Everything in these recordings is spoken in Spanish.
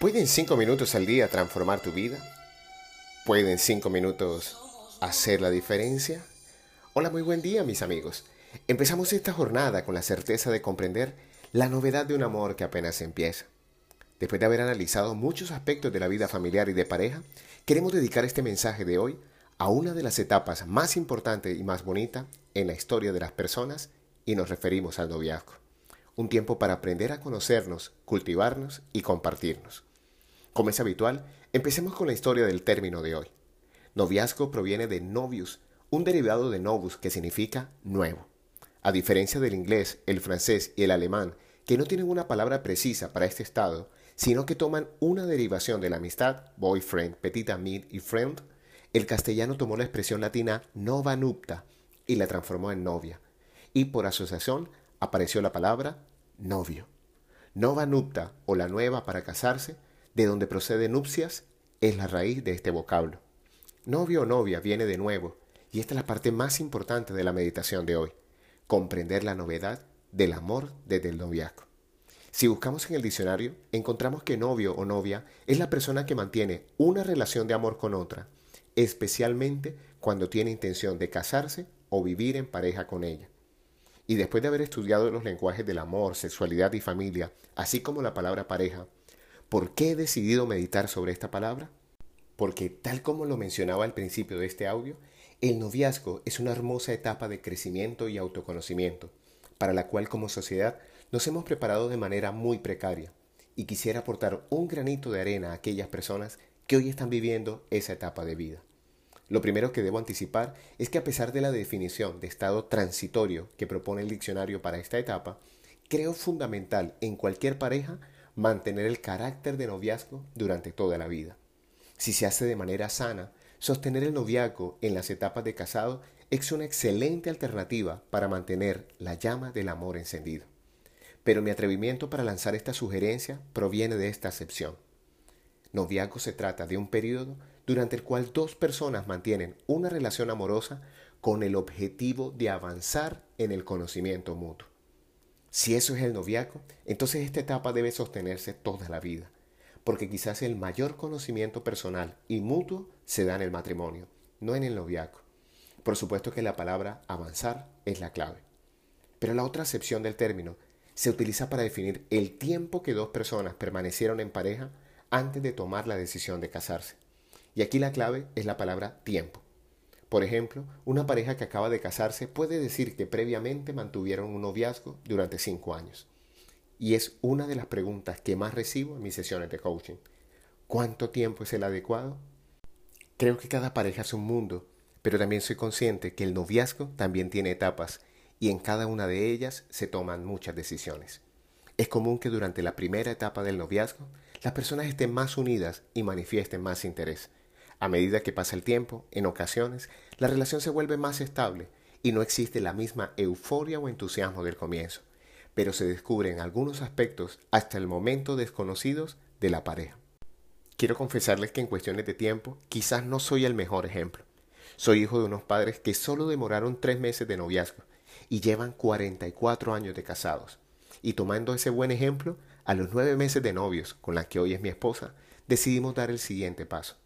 ¿Pueden cinco minutos al día transformar tu vida? ¿Pueden cinco minutos hacer la diferencia? Hola, muy buen día mis amigos. Empezamos esta jornada con la certeza de comprender la novedad de un amor que apenas empieza. Después de haber analizado muchos aspectos de la vida familiar y de pareja, queremos dedicar este mensaje de hoy a una de las etapas más importantes y más bonitas en la historia de las personas y nos referimos al noviazgo. Un tiempo para aprender a conocernos, cultivarnos y compartirnos. Como es habitual, empecemos con la historia del término de hoy. Noviazgo proviene de novius, un derivado de novus que significa nuevo. A diferencia del inglés, el francés y el alemán, que no tienen una palabra precisa para este estado, sino que toman una derivación de la amistad, boyfriend, petit ami y friend, el castellano tomó la expresión latina nova nupta y la transformó en novia, y por asociación apareció la palabra novio. Nova nupta o la nueva para casarse de donde procede nupcias, es la raíz de este vocablo. Novio o novia viene de nuevo, y esta es la parte más importante de la meditación de hoy, comprender la novedad del amor desde el noviazgo. Si buscamos en el diccionario, encontramos que novio o novia es la persona que mantiene una relación de amor con otra, especialmente cuando tiene intención de casarse o vivir en pareja con ella. Y después de haber estudiado los lenguajes del amor, sexualidad y familia, así como la palabra pareja, ¿Por qué he decidido meditar sobre esta palabra? Porque tal como lo mencionaba al principio de este audio, el noviazgo es una hermosa etapa de crecimiento y autoconocimiento, para la cual como sociedad nos hemos preparado de manera muy precaria, y quisiera aportar un granito de arena a aquellas personas que hoy están viviendo esa etapa de vida. Lo primero que debo anticipar es que a pesar de la definición de estado transitorio que propone el diccionario para esta etapa, creo fundamental en cualquier pareja mantener el carácter de noviazgo durante toda la vida. Si se hace de manera sana, sostener el noviazgo en las etapas de casado es una excelente alternativa para mantener la llama del amor encendido. Pero mi atrevimiento para lanzar esta sugerencia proviene de esta acepción. Noviazgo se trata de un periodo durante el cual dos personas mantienen una relación amorosa con el objetivo de avanzar en el conocimiento mutuo. Si eso es el noviazgo, entonces esta etapa debe sostenerse toda la vida, porque quizás el mayor conocimiento personal y mutuo se da en el matrimonio, no en el noviazgo. Por supuesto que la palabra avanzar es la clave. Pero la otra acepción del término se utiliza para definir el tiempo que dos personas permanecieron en pareja antes de tomar la decisión de casarse. Y aquí la clave es la palabra tiempo. Por ejemplo, una pareja que acaba de casarse puede decir que previamente mantuvieron un noviazgo durante cinco años. Y es una de las preguntas que más recibo en mis sesiones de coaching. ¿Cuánto tiempo es el adecuado? Creo que cada pareja es un mundo, pero también soy consciente que el noviazgo también tiene etapas y en cada una de ellas se toman muchas decisiones. Es común que durante la primera etapa del noviazgo las personas estén más unidas y manifiesten más interés. A medida que pasa el tiempo, en ocasiones, la relación se vuelve más estable y no existe la misma euforia o entusiasmo del comienzo, pero se descubren algunos aspectos hasta el momento desconocidos de la pareja. Quiero confesarles que en cuestiones de tiempo quizás no soy el mejor ejemplo. Soy hijo de unos padres que solo demoraron tres meses de noviazgo y llevan 44 años de casados. Y tomando ese buen ejemplo, a los nueve meses de novios, con la que hoy es mi esposa, decidimos dar el siguiente paso.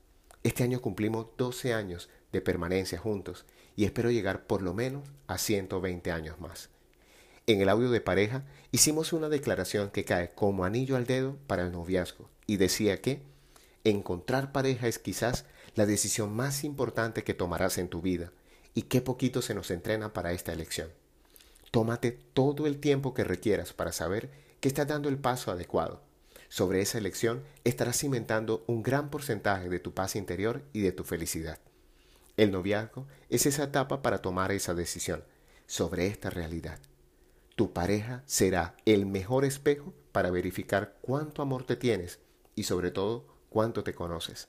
Este año cumplimos 12 años de permanencia juntos y espero llegar por lo menos a 120 años más. En el audio de pareja hicimos una declaración que cae como anillo al dedo para el noviazgo y decía que encontrar pareja es quizás la decisión más importante que tomarás en tu vida y qué poquito se nos entrena para esta elección. Tómate todo el tiempo que requieras para saber que estás dando el paso adecuado sobre esa elección estarás cimentando un gran porcentaje de tu paz interior y de tu felicidad. El noviazgo es esa etapa para tomar esa decisión sobre esta realidad. Tu pareja será el mejor espejo para verificar cuánto amor te tienes y sobre todo cuánto te conoces.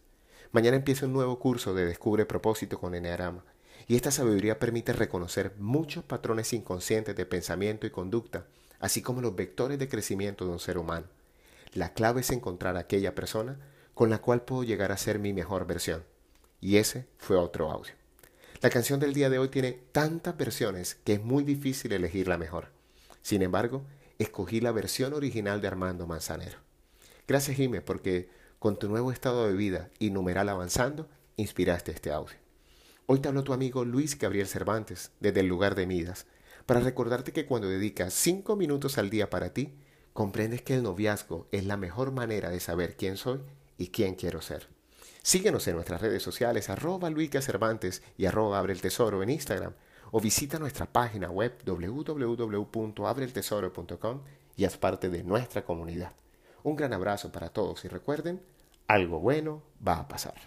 Mañana empieza un nuevo curso de Descubre propósito con Enneagrama y esta sabiduría permite reconocer muchos patrones inconscientes de pensamiento y conducta, así como los vectores de crecimiento de un ser humano. La clave es encontrar aquella persona con la cual puedo llegar a ser mi mejor versión. Y ese fue otro audio. La canción del día de hoy tiene tantas versiones que es muy difícil elegir la mejor. Sin embargo, escogí la versión original de Armando Manzanero. Gracias, Jime, porque con tu nuevo estado de vida y numeral avanzando, inspiraste este audio. Hoy te habló tu amigo Luis Gabriel Cervantes, desde el lugar de Midas, para recordarte que cuando dedicas cinco minutos al día para ti, comprendes que el noviazgo es la mejor manera de saber quién soy y quién quiero ser. Síguenos en nuestras redes sociales, arroba Luica Cervantes y arroba Abre el Tesoro en Instagram, o visita nuestra página web www.abreeltesoro.com y haz parte de nuestra comunidad. Un gran abrazo para todos y recuerden, algo bueno va a pasar.